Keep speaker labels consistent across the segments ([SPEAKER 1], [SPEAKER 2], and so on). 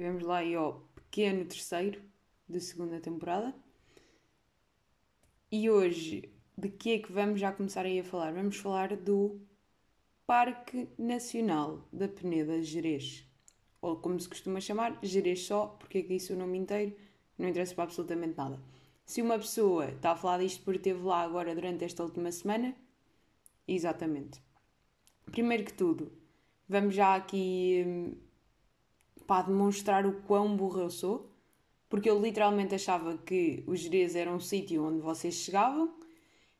[SPEAKER 1] Vamos lá aí ao pequeno terceiro da segunda temporada. E hoje, de que é que vamos já começar aí a falar? Vamos falar do Parque Nacional da Peneda Gerês. Ou como se costuma chamar, Gerês só, porque é que disse o nome inteiro, não interessa para absolutamente nada. Se uma pessoa está a falar disto porque esteve lá agora durante esta última semana, exatamente. Primeiro que tudo, vamos já aqui hum, para demonstrar o quão burro eu sou, porque eu literalmente achava que o Jerez era um sítio onde vocês chegavam,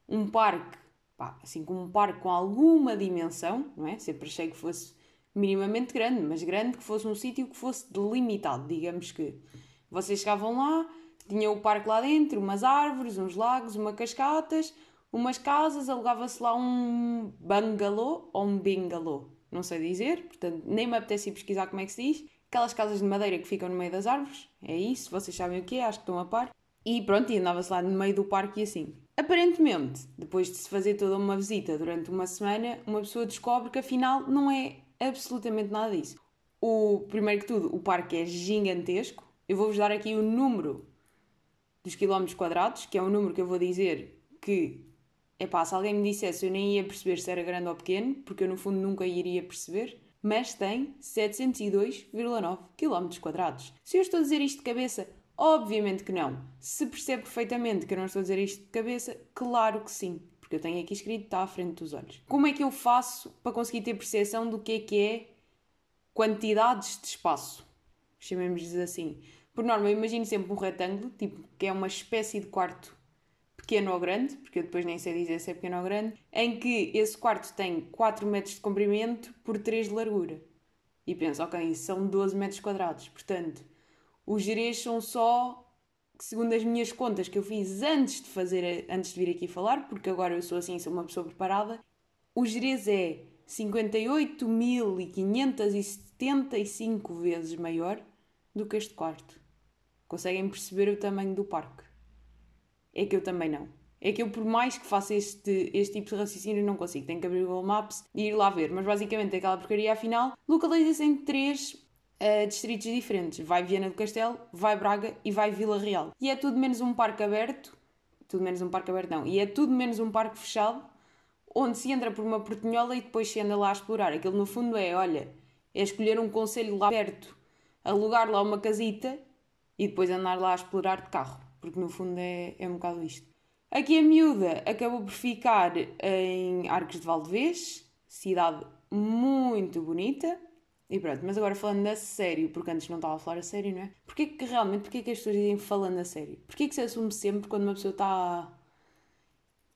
[SPEAKER 1] um parque, pá, assim como um parque com alguma dimensão, não é? Sempre achei que fosse minimamente grande, mas grande que fosse um sítio que fosse delimitado, digamos que. Vocês chegavam lá, tinha o parque lá dentro, umas árvores, uns lagos, umas cascatas, umas casas, alugava-se lá um bangalô ou um bingalô, não sei dizer, portanto nem me apetece pesquisar como é que se diz. Aquelas casas de madeira que ficam no meio das árvores, é isso, vocês sabem o que é, acho que estão a par. E pronto, e andava-se lá no meio do parque e assim. Aparentemente, depois de se fazer toda uma visita durante uma semana, uma pessoa descobre que afinal não é absolutamente nada disso. O, primeiro que tudo, o parque é gigantesco. Eu vou-vos dar aqui o número dos quilómetros quadrados, que é um número que eu vou dizer que, é pá, se alguém me dissesse eu nem ia perceber se era grande ou pequeno, porque eu no fundo nunca iria perceber, mas tem 702,9 km. Se eu estou a dizer isto de cabeça, obviamente que não. Se percebe perfeitamente que eu não estou a dizer isto de cabeça, claro que sim, porque eu tenho aqui escrito, está à frente dos olhos. Como é que eu faço para conseguir ter percepção do que é que é quantidades de espaço? Chamemos-lhes assim. Por norma, eu imagino sempre um retângulo, tipo, que é uma espécie de quarto pequeno ou grande, porque eu depois nem sei dizer se é pequeno ou grande, em que esse quarto tem 4 metros de comprimento por 3 de largura. E penso, ok, são 12 metros quadrados. Portanto, os gerês são só, segundo as minhas contas que eu fiz antes de fazer, antes de vir aqui falar, porque agora eu sou assim, sou uma pessoa preparada, o gerês é 58.575 vezes maior do que este quarto. Conseguem perceber o tamanho do parque? É que eu também não. É que eu, por mais que faça este, este tipo de raciocínio, não consigo. Tenho que abrir o Google Maps e ir lá ver. Mas basicamente aquela porcaria, afinal, localiza-se em três uh, distritos diferentes. Vai Viana do Castelo, vai Braga e vai Vila Real. E é tudo menos um parque aberto. Tudo menos um parque aberto, não. E é tudo menos um parque fechado, onde se entra por uma portinhola e depois se anda lá a explorar. Aquilo no fundo é, olha, é escolher um conselho lá perto, alugar lá uma casita e depois andar lá a explorar de carro porque no fundo é, é um bocado isto. Aqui a miúda acabou por ficar em Arcos de Valdevez, cidade muito bonita. E pronto, mas agora falando a sério, porque antes não estava a falar a sério, não é? Porquê que realmente, porquê que as pessoas dizem falando a sério? Porquê que se assume sempre quando uma pessoa está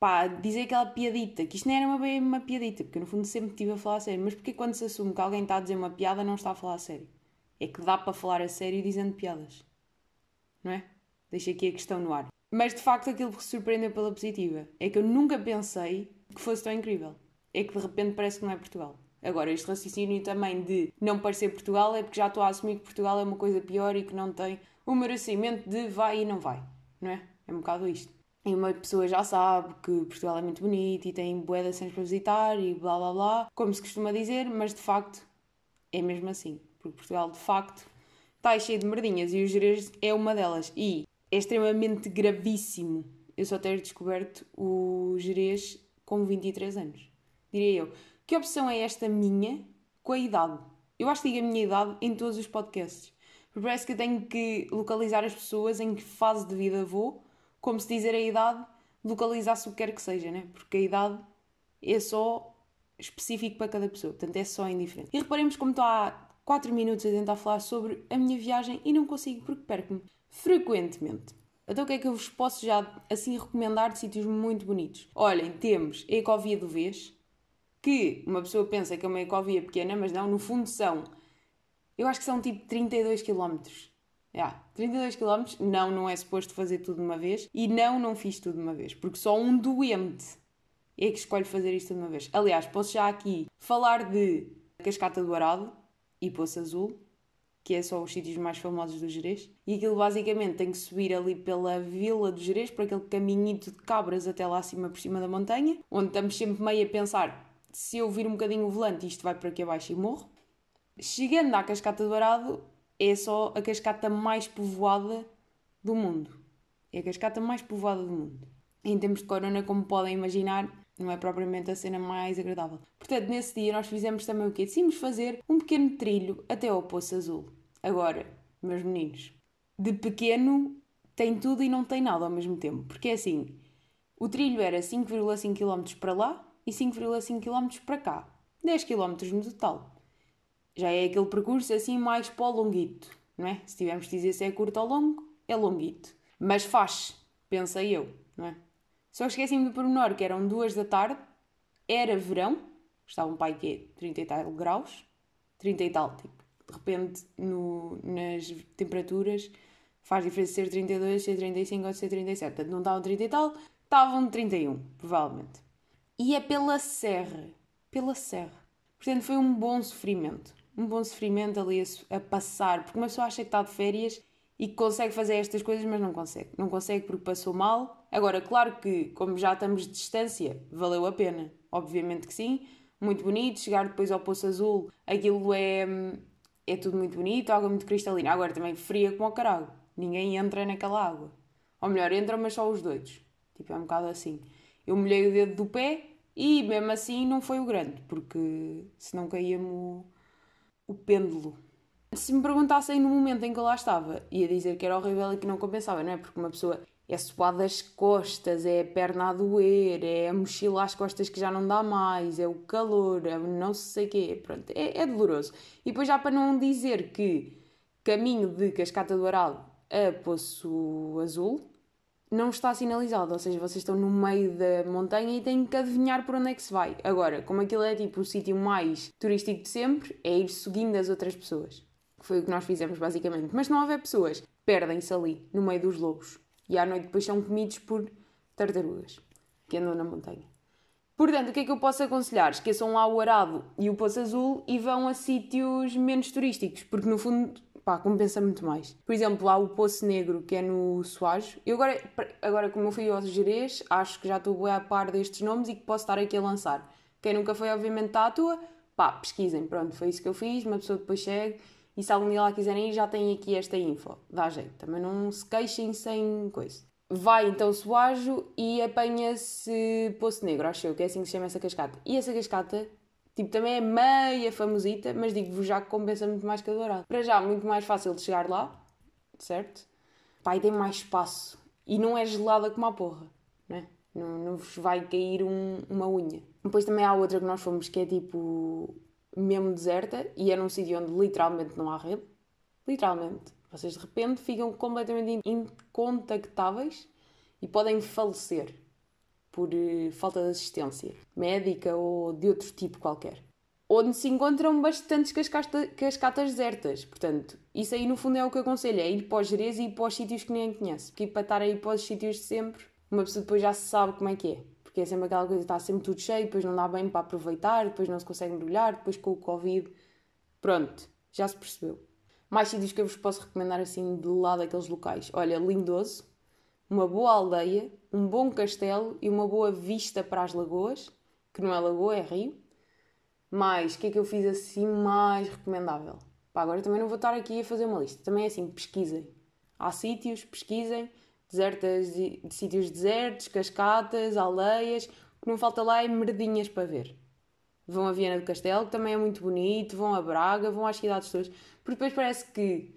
[SPEAKER 1] pá, dizer aquela piadita, que isto nem era uma, bem uma piadita, porque no fundo sempre estive a falar a sério, mas porquê quando se assume que alguém está a dizer uma piada não está a falar a sério? É que dá para falar a sério dizendo piadas, não é? Deixo aqui a questão no ar. Mas de facto aquilo que surpreendeu pela positiva é que eu nunca pensei que fosse tão incrível. É que de repente parece que não é Portugal. Agora, este raciocínio também de não parecer Portugal é porque já estou a assumir que Portugal é uma coisa pior e que não tem o merecimento de vai e não vai, não é? É um bocado isto. E uma pessoa já sabe que Portugal é muito bonito e tem bué de para visitar e blá blá blá, como se costuma dizer, mas de facto é mesmo assim. Porque Portugal de facto está cheio de merdinhas e o Jerez é uma delas. E é extremamente gravíssimo eu só ter descoberto o Jerez com 23 anos. Diria eu. Que opção é esta minha com a idade? Eu acho que digo a minha idade em todos os podcasts. Parece que eu tenho que localizar as pessoas em que fase de vida vou, como se dizer a idade localizasse o que quer que seja, né? Porque a idade é só específico para cada pessoa, portanto é só indiferente. E reparemos como estou há 4 minutos a tentar falar sobre a minha viagem e não consigo porque perco-me frequentemente. Então o que é que eu vos posso já assim recomendar de sítios muito bonitos? Olhem, temos a Ecovia do Vês, que uma pessoa pensa que é uma ecovia pequena, mas não, no fundo são, eu acho que são tipo 32 km. Yeah, 32 km, não, não é suposto fazer tudo de uma vez, e não, não fiz tudo de uma vez, porque só um doente é que escolhe fazer isto de uma vez. Aliás, posso já aqui falar de Cascata do Arado e Poço Azul, que é só os sítios mais famosos do Jerez. E aquilo basicamente tem que subir ali pela vila do Jerez, por aquele caminhito de cabras até lá acima por cima da montanha, onde estamos sempre meio a pensar se eu vir um bocadinho o volante isto vai para aqui abaixo e morro. Chegando à Cascata do Arado, é só a cascata mais povoada do mundo. É a cascata mais povoada do mundo. Em termos de corona, como podem imaginar, não é propriamente a cena mais agradável. Portanto, nesse dia nós fizemos também o quê? Decidimos fazer um pequeno trilho até ao Poço Azul. Agora, meus meninos, de pequeno tem tudo e não tem nada ao mesmo tempo. Porque é assim, o trilho era 5,5 km para lá e 5,5 km para cá. 10 km no total. Já é aquele percurso assim mais para o longuito, não é? Se tivermos de dizer se é curto ou longo, é longuito. Mas faz, pensei eu, não é? Só esqueci-me do pormenor que eram duas da tarde, era verão, estava um pai que é 30 e tal graus, 30 e tal, tipo, de repente no, nas temperaturas faz diferença ser 32, ser 35 ou ser 37. Portanto, não estavam 30 e tal, estavam 31, provavelmente. E é pela serra, pela serra. Portanto, foi um bom sofrimento. Um bom sofrimento ali a, a passar, porque uma pessoa acha que está de férias e que consegue fazer estas coisas, mas não consegue. Não consegue porque passou mal. Agora, claro que, como já estamos de distância, valeu a pena. Obviamente que sim. Muito bonito. Chegar depois ao Poço Azul, aquilo é, é tudo muito bonito, água muito cristalina. Agora também fria como o caralho. Ninguém entra naquela água. Ou melhor, entram, mas só os doidos. Tipo, é um bocado assim. Eu molhei o dedo do pé e mesmo assim não foi o grande, porque senão caía-me o, o pêndulo se me perguntassem no momento em que eu lá estava, ia dizer que era horrível e que não compensava, não é? Porque uma pessoa é suada as costas, é a perna a doer, é a mochila às costas que já não dá mais, é o calor, é não sei quê, pronto, é, é doloroso. E depois já para não dizer que caminho de Cascata do Aral a Poço Azul não está sinalizado, ou seja, vocês estão no meio da montanha e têm que adivinhar por onde é que se vai. Agora, como aquilo é tipo o sítio mais turístico de sempre, é ir seguindo as outras pessoas foi o que nós fizemos basicamente. Mas se não houver pessoas, perdem-se ali, no meio dos lobos. E à noite depois são comidos por tartarugas que andam na montanha. Portanto, o que é que eu posso aconselhar? Esqueçam lá o Arado e o Poço Azul e vão a sítios menos turísticos, porque no fundo, pá, compensa muito mais. Por exemplo, há o Poço Negro, que é no Soares. Eu agora, agora como eu fui ao Jerez, acho que já estou a par destes nomes e que posso estar aqui a lançar. Quem nunca foi, obviamente, à tua, pá, pesquisem. Pronto, foi isso que eu fiz, uma pessoa depois chega e se algum dia lá quiserem ir, já têm aqui esta info. Dá jeito. Também não se queixem sem coisa. Vai então Soajo e apanha-se Poço Negro, acho eu, que é assim que se chama essa cascata. E essa cascata, tipo, também é meia famosita, mas digo-vos já que compensa muito mais que a Dourada. Para já, muito mais fácil de chegar lá, certo? Pai, tem mais espaço. E não é gelada como a porra, né? Não, não vos vai cair um, uma unha. Depois também há outra que nós fomos que é tipo mesmo deserta e era um sítio onde literalmente não há rede. Literalmente. Vocês de repente ficam completamente incontactáveis e podem falecer por uh, falta de assistência médica ou de outro tipo qualquer. Onde se encontram bastantes cascata, cascatas desertas. Portanto, isso aí no fundo é o que eu aconselho: é ir para os Jerez e ir para os sítios que ninguém conhece. Porque para estar aí para os sítios de sempre, uma pessoa depois já sabe como é que é porque é sempre aquela coisa, está sempre tudo cheio, depois não dá bem para aproveitar, depois não se consegue mergulhar, depois com o Covid. Pronto, já se percebeu. Mais sítios que eu vos posso recomendar assim de lá daqueles locais. Olha, Lindoso, uma boa aldeia, um bom castelo e uma boa vista para as lagoas, que não é lagoa, é rio. Mas, o que é que eu fiz assim mais recomendável? Pá, agora também não vou estar aqui a fazer uma lista. Também é assim, pesquisem. Há sítios, pesquisem desertas, de, de sítios desertos, cascatas, aldeias. O que não falta lá é merdinhas para ver. Vão a Viana do Castelo, que também é muito bonito, vão a Braga, vão às cidades todas. Porque depois parece que,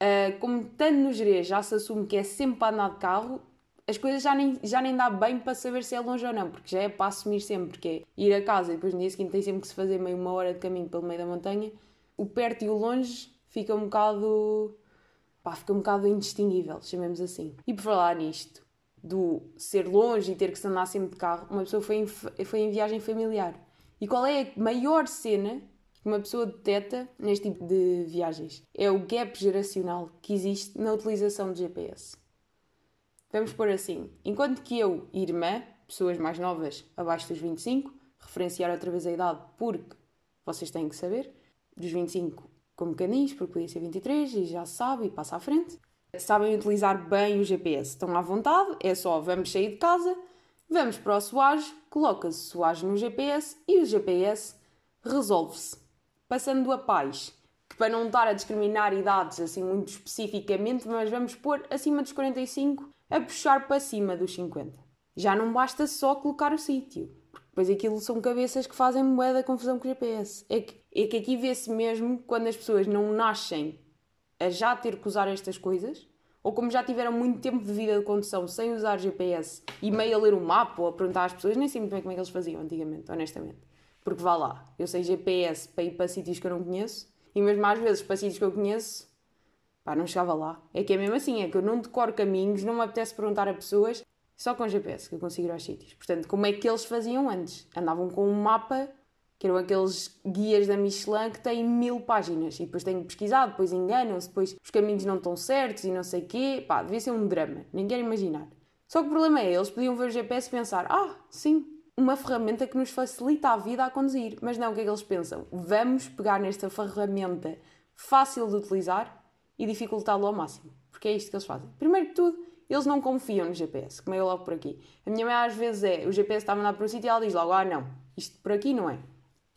[SPEAKER 1] uh, como tanto no Jerez já se assume que é sempre para andar de carro, as coisas já nem, já nem dá bem para saber se é longe ou não, porque já é para assumir sempre, porque é ir a casa e depois no dia seguinte tem sempre que se fazer meio uma hora de caminho pelo meio da montanha. O perto e o longe fica um bocado pá, fica um bocado indistinguível, chamemos assim. E por falar nisto, do ser longe e ter que se andar sempre de carro, uma pessoa foi em, foi em viagem familiar. E qual é a maior cena que uma pessoa detecta neste tipo de viagens? É o gap geracional que existe na utilização de GPS. Vamos pôr assim: enquanto que eu irmã, pessoas mais novas abaixo dos 25, referenciar outra vez a idade porque vocês têm que saber, dos 25 como canis, porque podia ser 23 e já se sabe e passa à frente. Sabem utilizar bem o GPS, estão à vontade, é só vamos sair de casa, vamos para o Soage, coloca-se Soage no GPS e o GPS resolve-se. Passando a paz, que para não estar a discriminar idades assim muito especificamente, mas vamos pôr acima dos 45 a puxar para cima dos 50. Já não basta só colocar o sítio, depois aquilo são cabeças que fazem moeda confusão com o GPS. É que, é que aqui vê-se mesmo quando as pessoas não nascem a já ter que usar estas coisas, ou como já tiveram muito tempo de vida de condução sem usar GPS e meio a ler o mapa ou a perguntar às pessoas, nem sei muito bem como é que eles faziam antigamente, honestamente. Porque vá lá, eu sei GPS para ir para sítios que eu não conheço e mesmo às vezes para sítios que eu conheço, pá, não chegava lá. É que é mesmo assim, é que eu não decoro caminhos, não me apetece perguntar a pessoas, só com GPS que eu consigo aos sítios. Portanto, como é que eles faziam antes? Andavam com um mapa que eram aqueles guias da Michelin que têm mil páginas e depois têm que pesquisar, depois enganam-se, depois os caminhos não estão certos e não sei quê. Pá, devia ser um drama, nem quero imaginar. Só que o problema é, eles podiam ver o GPS e pensar, ah, sim, uma ferramenta que nos facilita a vida a conduzir. Mas não, o que é que eles pensam? Vamos pegar nesta ferramenta fácil de utilizar e dificultá-lo ao máximo. Porque é isto que eles fazem. Primeiro de tudo, eles não confiam no GPS, como é logo por aqui. A minha mãe às vezes é, o GPS está a mandar para um sítio e ela diz logo, ah não, isto por aqui não é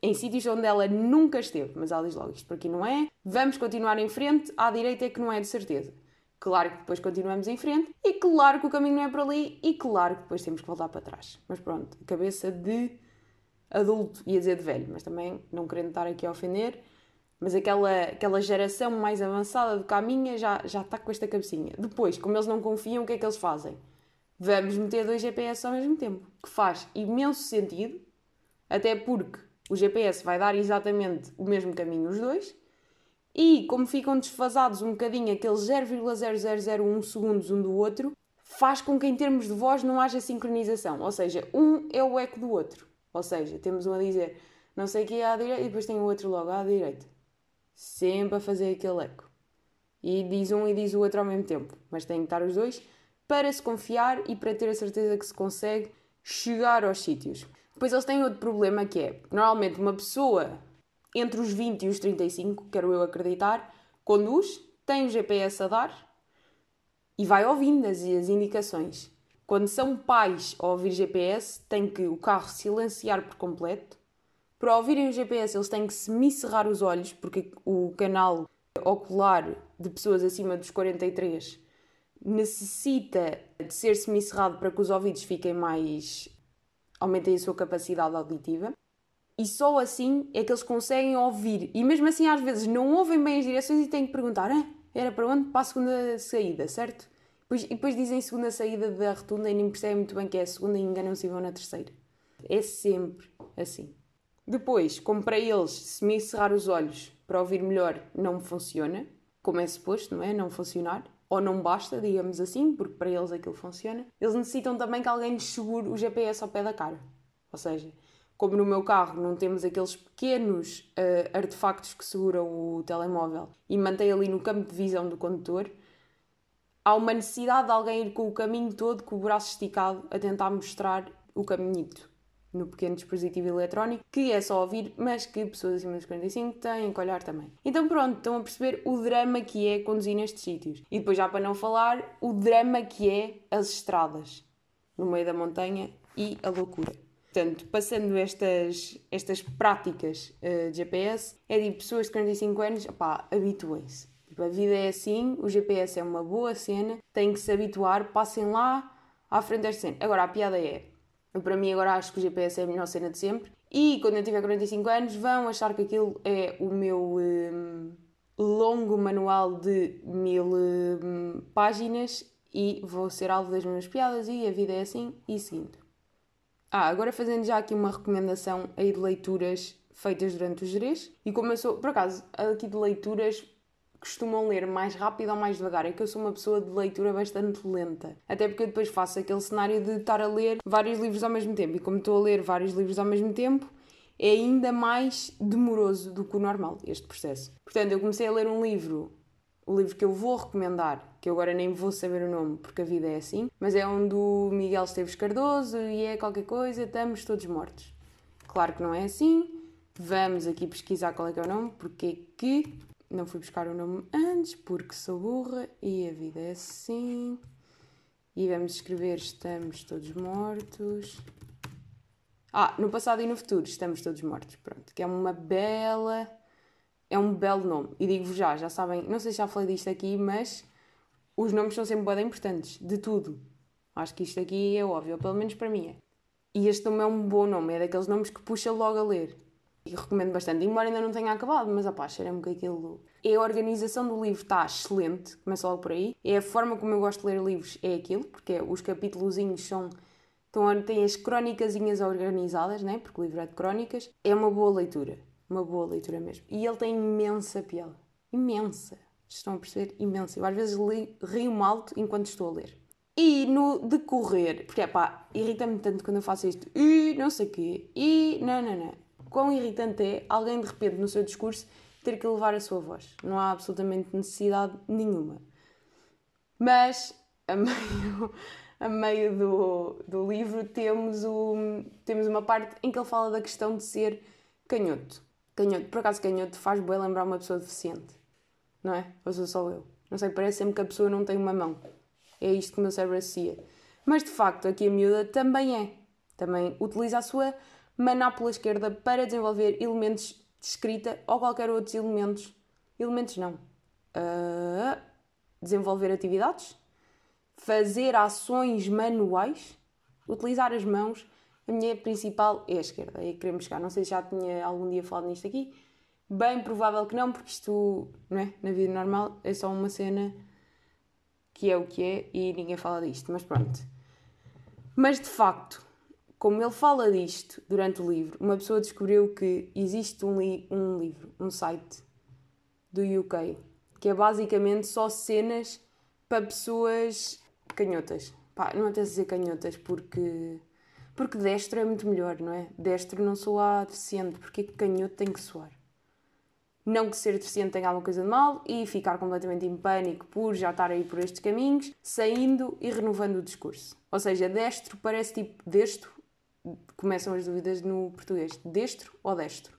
[SPEAKER 1] em sítios onde ela nunca esteve, mas ela diz logo: isto por aqui não é, vamos continuar em frente, à direita é que não é de certeza. Claro que depois continuamos em frente, e claro que o caminho não é para ali, e claro que depois temos que voltar para trás. Mas pronto, cabeça de adulto, ia dizer de velho, mas também não querendo estar aqui a ofender, mas aquela, aquela geração mais avançada do caminho já, já está com esta cabecinha. Depois, como eles não confiam, o que é que eles fazem? Vamos meter dois GPS ao mesmo tempo, que faz imenso sentido, até porque o GPS vai dar exatamente o mesmo caminho os dois. E como ficam desfasados um bocadinho aqueles 0,0001 segundos um do outro, faz com que em termos de voz não haja sincronização. Ou seja, um é o eco do outro. Ou seja, temos um a dizer não sei o que é à direita e depois tem o outro logo à direita. Sempre a fazer aquele eco. E diz um e diz o outro ao mesmo tempo. Mas tem que estar os dois para se confiar e para ter a certeza que se consegue chegar aos sítios. Depois eles têm outro problema que é, normalmente uma pessoa entre os 20 e os 35, quero eu acreditar, conduz, tem o GPS a dar e vai ouvindo as, as indicações. Quando são pais a ouvir GPS, tem que o carro silenciar por completo. Para ouvirem o GPS, eles têm que semicerrar os olhos, porque o canal ocular de pessoas acima dos 43 necessita de ser semicerrado para que os ouvidos fiquem mais aumentem a sua capacidade auditiva. E só assim é que eles conseguem ouvir. E mesmo assim, às vezes, não ouvem bem as direções e têm que perguntar: ah, era para onde? Para a segunda saída, certo? Depois, e depois dizem segunda saída da rotunda e nem percebem muito bem que é a segunda e enganam-se e vão na terceira. É sempre assim. Depois, como para eles, se me cerrar os olhos para ouvir melhor não funciona, como é suposto, não é? Não funcionar ou não basta, digamos assim, porque para eles aquilo funciona, eles necessitam também que alguém lhes segure o GPS ao pé da cara. Ou seja, como no meu carro não temos aqueles pequenos uh, artefactos que seguram o telemóvel e mantém ali no campo de visão do condutor, há uma necessidade de alguém ir com o caminho todo, com o braço esticado, a tentar mostrar o caminhito no pequeno dispositivo eletrónico, que é só ouvir, mas que pessoas acima dos 45 têm que olhar também. Então pronto, estão a perceber o drama que é conduzir nestes sítios. E depois já para não falar, o drama que é as estradas no meio da montanha e a loucura. Portanto, passando estas, estas práticas uh, de GPS, é de pessoas de 45 anos, pá, habituem-se. Tipo, a vida é assim, o GPS é uma boa cena, têm que se habituar, passem lá à frente desta cena. Agora, a piada é, para mim, agora acho que o GPS é a melhor cena de sempre. E quando eu tiver 45 anos, vão achar que aquilo é o meu um, longo manual de mil um, páginas e vou ser alvo das minhas piadas e a vida é assim e seguindo. Ah, agora fazendo já aqui uma recomendação aí de leituras feitas durante os gerês. E como eu sou, por acaso, aqui de leituras costumam ler mais rápido ou mais devagar. É que eu sou uma pessoa de leitura bastante lenta. Até porque eu depois faço aquele cenário de estar a ler vários livros ao mesmo tempo. E como estou a ler vários livros ao mesmo tempo, é ainda mais demoroso do que o normal este processo. Portanto, eu comecei a ler um livro, o livro que eu vou recomendar, que eu agora nem vou saber o nome porque a vida é assim, mas é um do Miguel Esteves Cardoso e é qualquer coisa, estamos todos mortos. Claro que não é assim. Vamos aqui pesquisar qual é que é o nome, porque é que não fui buscar o nome antes porque sou burra e a vida é assim. E vamos escrever estamos todos mortos. Ah, no passado e no futuro estamos todos mortos. Pronto, que é uma bela é um belo nome. E digo-vos já, já sabem, não sei se já falei disto aqui, mas os nomes são sempre bem importantes, de tudo. Acho que isto aqui é óbvio, pelo menos para mim é. E este nome é um bom nome, é daqueles nomes que puxa logo a ler. E recomendo bastante, embora ainda não tenha acabado, mas opá, cheira-me que aquilo. É a organização do livro está excelente, começa logo por aí. É a forma como eu gosto de ler livros, é aquilo, porque os capítulozinhos são. Então, tem as crónicasinhas organizadas, né? porque o livro é de crónicas. É uma boa leitura, uma boa leitura mesmo. E ele tem imensa piada, imensa. Estão a perceber? Imensa. Eu às vezes li, rio alto enquanto estou a ler. E no decorrer, porque é pá, irrita-me tanto quando eu faço isto, e não sei o quê, e não, não, não. Quão irritante é alguém de repente no seu discurso ter que levar a sua voz. Não há absolutamente necessidade nenhuma. Mas, a meio, a meio do, do livro, temos, o, temos uma parte em que ele fala da questão de ser canhoto. Canhoto, por acaso, canhoto faz bem lembrar uma pessoa deficiente, não é? Ou sou só eu? Não sei, parece sempre que a pessoa não tem uma mão. É isto que o meu cérebro associa. Mas de facto, aqui a miúda também é. Também utiliza a sua manápula esquerda para desenvolver elementos de escrita ou qualquer outros elementos. Elementos não. Uh, desenvolver atividades, fazer ações manuais, utilizar as mãos. A minha principal é a esquerda, é que queremos chegar. Não sei se já tinha algum dia falado nisto aqui. Bem provável que não, porque isto, não é? na vida normal, é só uma cena que é o que é e ninguém fala disto, mas pronto. Mas de facto, como ele fala disto durante o livro, uma pessoa descobriu que existe um, li um livro, um site do UK, que é basicamente só cenas para pessoas canhotas. Pá, não até dizer canhotas porque. Porque destro é muito melhor, não é? Destro não soa deficiente, porque canhoto tem que soar. Não que ser deficiente tenha alguma coisa de mal e ficar completamente em pânico por já estar aí por estes caminhos, saindo e renovando o discurso. Ou seja, destro parece tipo destro começam as dúvidas no português. Destro ou destro?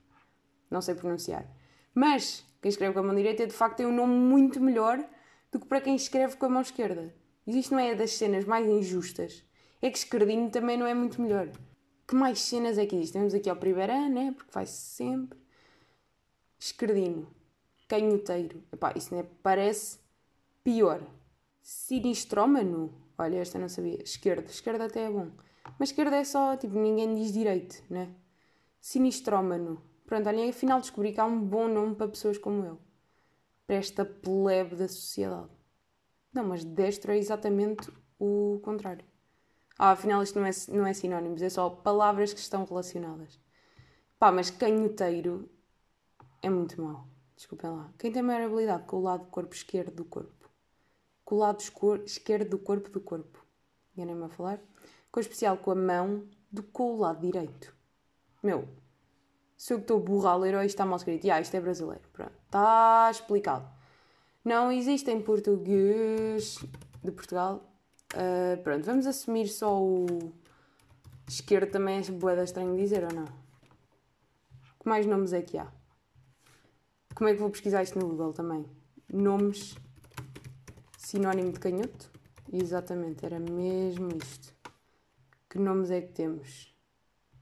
[SPEAKER 1] Não sei pronunciar. Mas quem escreve com a mão direita de facto tem um nome muito melhor do que para quem escreve com a mão esquerda. E isto não é das cenas mais injustas. É que esquerdinho também não é muito melhor. Que mais cenas é que existe? Temos aqui ao primeiro ano, né? Porque faz sempre. Esquerdino. Canhoteiro. Epá, isso é, parece pior. Sinistrómano. Olha, esta não sabia. Esquerda. Esquerda até é bom. Mas esquerda é só, tipo, ninguém diz direito, né? Sinistrómano. Pronto, olhem, afinal descobri que há um bom nome para pessoas como eu. Para esta plebe da sociedade. Não, mas destro é exatamente o contrário. Ah, afinal isto não é, não é sinónimos, é só palavras que estão relacionadas. Pá, mas canhoteiro é muito mau. Desculpem lá. Quem tem maior habilidade com o lado do corpo esquerdo do corpo? Com o lado esquerdo do corpo do corpo. Enganei-me a falar? Com especial com a mão do que com o lado direito. Meu, se eu estou burra a ler, ou isto está mal escrito, ah, isto é brasileiro. Pronto, está explicado. Não existe em português de Portugal. Uh, pronto, vamos assumir só o esquerdo também é boeda estranho dizer ou não? Que mais nomes é que há? Como é que vou pesquisar isto no Google também? Nomes sinónimo de canhoto? Exatamente, era mesmo isto. Que nomes é que temos?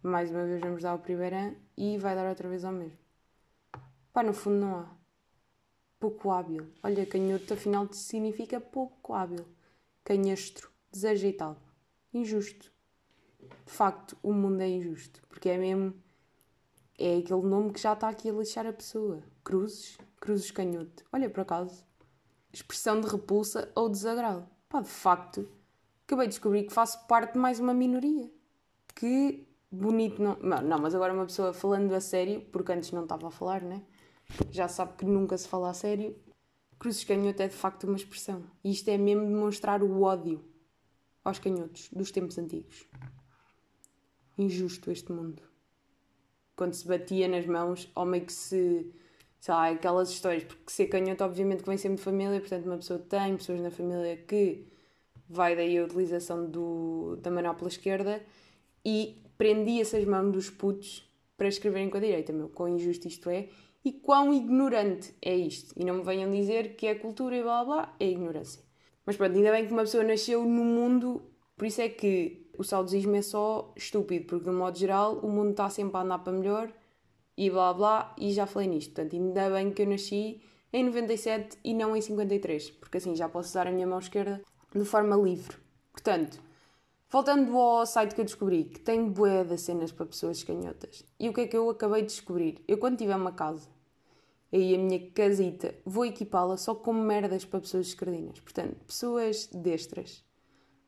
[SPEAKER 1] Mais uma vez vamos dar o primeiro ano e vai dar outra vez ao mesmo. Pá, no fundo não há. Pouco hábil. Olha, canhoto afinal significa pouco hábil. Canhastro, desajeitado. Injusto. De facto, o mundo é injusto. Porque é mesmo. É aquele nome que já está aqui a lixar a pessoa. Cruzes, cruzes canhoto. Olha, por acaso. Expressão de repulsa ou desagrado. Pá, de facto, acabei de descobrir que faço parte de mais uma minoria. Que bonito não. Não, mas agora uma pessoa falando a sério, porque antes não estava a falar, né? Já sabe que nunca se fala a sério. Cruzes canhoto é de facto uma expressão. E isto é mesmo demonstrar o ódio aos canhotos dos tempos antigos. Injusto este mundo. Quando se batia nas mãos, ou meio que se. sei lá, aquelas histórias, porque ser canhoto, obviamente, vem sempre de família, portanto, uma pessoa tem pessoas na família que vai daí a utilização do, da manopla esquerda e prendia-se as mãos dos putos para escreverem com a direita, meu, quão injusto isto é e quão ignorante é isto. E não me venham dizer que é cultura e blá blá, é ignorância. Mas pronto, ainda bem que uma pessoa nasceu no mundo, por isso é que o saudosismo é só estúpido, porque de um modo geral o mundo está sempre a andar para melhor e blá blá, e já falei nisto. Portanto, ainda bem que eu nasci em 97 e não em 53, porque assim já posso usar a minha mão esquerda de forma livre. Portanto, voltando ao site que eu descobri, que tem bué de cenas para pessoas canhotas. E o que é que eu acabei de descobrir? Eu quando tiver uma casa, aí a minha casita, vou equipá-la só com merdas para pessoas esquerdinas. Portanto, pessoas destras,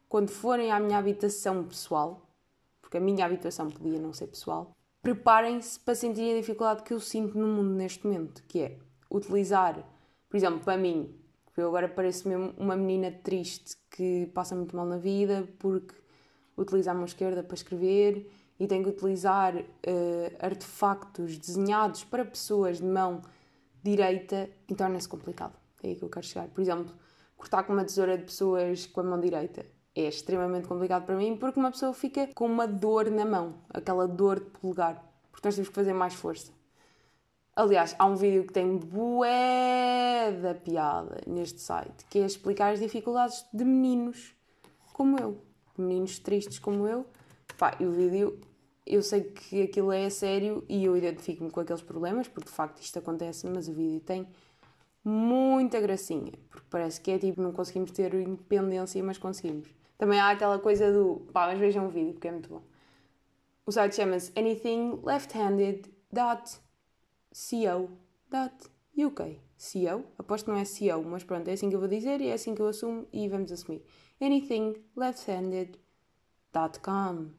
[SPEAKER 1] quando forem à minha habitação pessoal, porque a minha habitação podia não ser pessoal, preparem-se para sentir a dificuldade que eu sinto no mundo neste momento, que é utilizar, por exemplo, para mim, eu agora pareço mesmo uma menina triste que passa muito mal na vida porque utiliza a mão esquerda para escrever e tem que utilizar uh, artefactos desenhados para pessoas de mão direita e torna-se complicado. É aí que eu quero chegar. Por exemplo, cortar com uma tesoura de pessoas com a mão direita é extremamente complicado para mim porque uma pessoa fica com uma dor na mão, aquela dor de polegar, porque nós temos que fazer mais força. Aliás, há um vídeo que tem bué da piada neste site, que é explicar as dificuldades de meninos como eu, meninos tristes como eu. Pá, e o vídeo, eu sei que aquilo é sério e eu identifico-me com aqueles problemas, porque de facto isto acontece, mas o vídeo tem muita gracinha, porque parece que é tipo, não conseguimos ter independência, mas conseguimos. Também há aquela coisa do, pá, mas vejam o vídeo, porque é muito bom. O site chama-se Anything Left-Handed co.uk. CO, aposto que não é CO, mas pronto, é assim que eu vou dizer e é assim que eu assumo e vamos assumir. anythingleft-handed.com,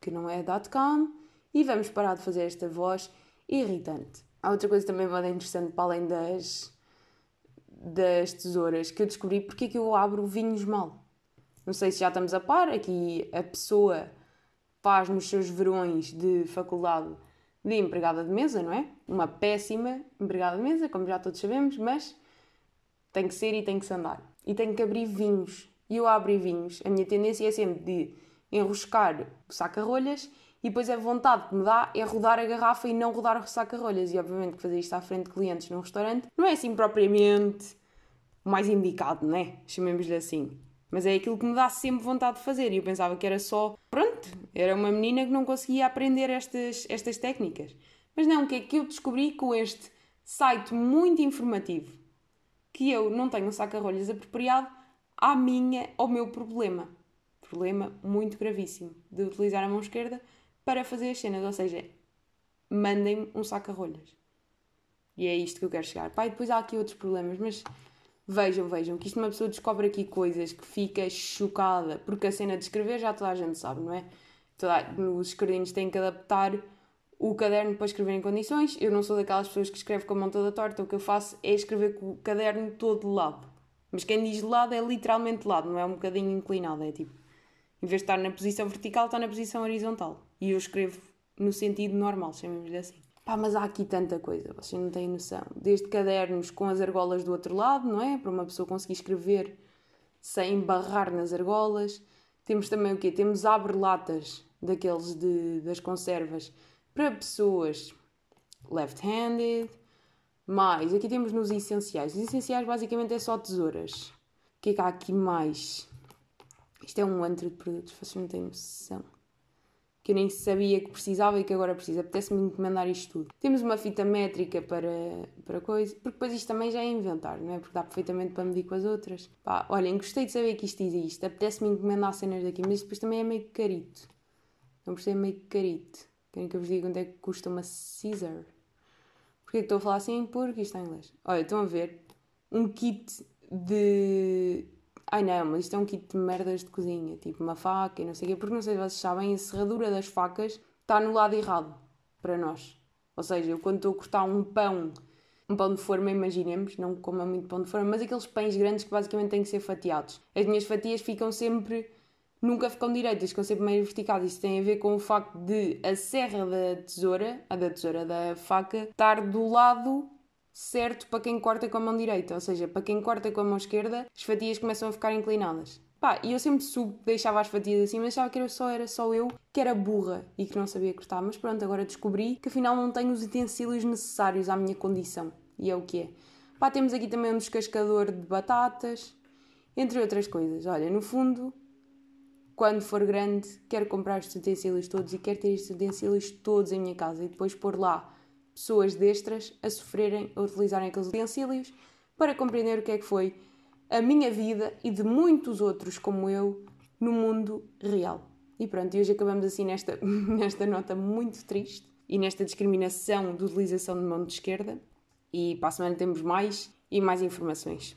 [SPEAKER 1] que não é .com, e vamos parar de fazer esta voz irritante. Há outra coisa também muito interessante para além das, das tesouras que eu descobri porque é que eu abro vinhos mal. Não sei se já estamos a par, aqui a pessoa faz nos seus verões de faculdade de empregada de mesa, não é? Uma péssima empregada de mesa, como já todos sabemos, mas tem que ser e tem que se andar. E tenho que abrir vinhos. E eu abro vinhos. A minha tendência é sempre de enroscar o saca-rolhas e depois a vontade que me dá é rodar a garrafa e não rodar o saca-rolhas. E obviamente que fazer isto à frente de clientes num restaurante não é assim propriamente o mais indicado, não é? Chamemos-lhe assim. Mas é aquilo que me dá sempre vontade de fazer. E eu pensava que era só, pronto, era uma menina que não conseguia aprender estas, estas técnicas. Mas não, o que é que eu descobri com este site muito informativo? Que eu não tenho um saca-rolhas apropriado à minha, ao meu problema. Problema muito gravíssimo de utilizar a mão esquerda para fazer as cenas. Ou seja, mandem-me um saca-rolhas. E é isto que eu quero chegar. Pai, depois há aqui outros problemas, mas Vejam, vejam, que isto uma pessoa descobre aqui coisas que fica chocada, porque a cena de escrever já toda a gente sabe, não é? Toda, os escrevinhos têm que adaptar o caderno para escrever em condições. Eu não sou daquelas pessoas que escreve com a mão toda torta, o que eu faço é escrever com o caderno todo de lado. Mas quem diz de lado é literalmente de lado, não é um bocadinho inclinado, é tipo, em vez de estar na posição vertical, está na posição horizontal. E eu escrevo no sentido normal, chamemos-lhe assim. Pá, mas há aqui tanta coisa, vocês não têm noção. Desde cadernos com as argolas do outro lado, não é? Para uma pessoa conseguir escrever sem barrar nas argolas. Temos também o quê? Temos abre-latas daqueles de, das conservas para pessoas left-handed. Mais, aqui temos nos essenciais. Os essenciais basicamente é só tesouras. O que é que há aqui mais? Isto é um antro de produtos, vocês não noção que eu nem sabia que precisava e que agora precisa. Apetece-me encomendar isto tudo. Temos uma fita métrica para, para coisa, porque depois isto também já é inventar, não é? Porque dá perfeitamente para medir com as outras. Pá, olhem, gostei de saber que isto existe. Apetece-me encomendar cenas daqui, mas isto depois também é meio carito. Não percebo, é meio carito. Querem que eu vos diga quanto é que custa uma Caesar? Porquê que estou a falar assim? Porque isto está em inglês. Olha, estão a ver? Um kit de Ai não, mas isto é um kit de merdas de cozinha, tipo uma faca e não sei o quê, porque não sei se vocês sabem, a serradura das facas está no lado errado para nós. Ou seja, eu quando estou a cortar um pão, um pão de forma, imaginemos, não coma muito pão de forma, mas aqueles pães grandes que basicamente têm que ser fatiados. As minhas fatias ficam sempre, nunca ficam direitas, ficam sempre meio verticais. Isso tem a ver com o facto de a serra da tesoura, a da tesoura da faca, estar do lado certo para quem corta com a mão direita, ou seja, para quem corta com a mão esquerda, as fatias começam a ficar inclinadas. Pá, e eu sempre que deixava as fatias assim, mas achava que era só, era só eu que era burra e que não sabia cortar. Mas pronto, agora descobri que afinal não tenho os utensílios necessários à minha condição. E é o que é. Pá, temos aqui também um descascador de batatas, entre outras coisas. Olha, no fundo, quando for grande, quero comprar estes utensílios todos e quero ter estes utensílios todos em minha casa e depois pôr lá pessoas destras a sofrerem a utilizarem aqueles utensílios para compreender o que é que foi a minha vida e de muitos outros como eu no mundo real. E pronto, e hoje acabamos assim nesta, nesta nota muito triste e nesta discriminação de utilização de mão de esquerda. E para a semana temos mais e mais informações.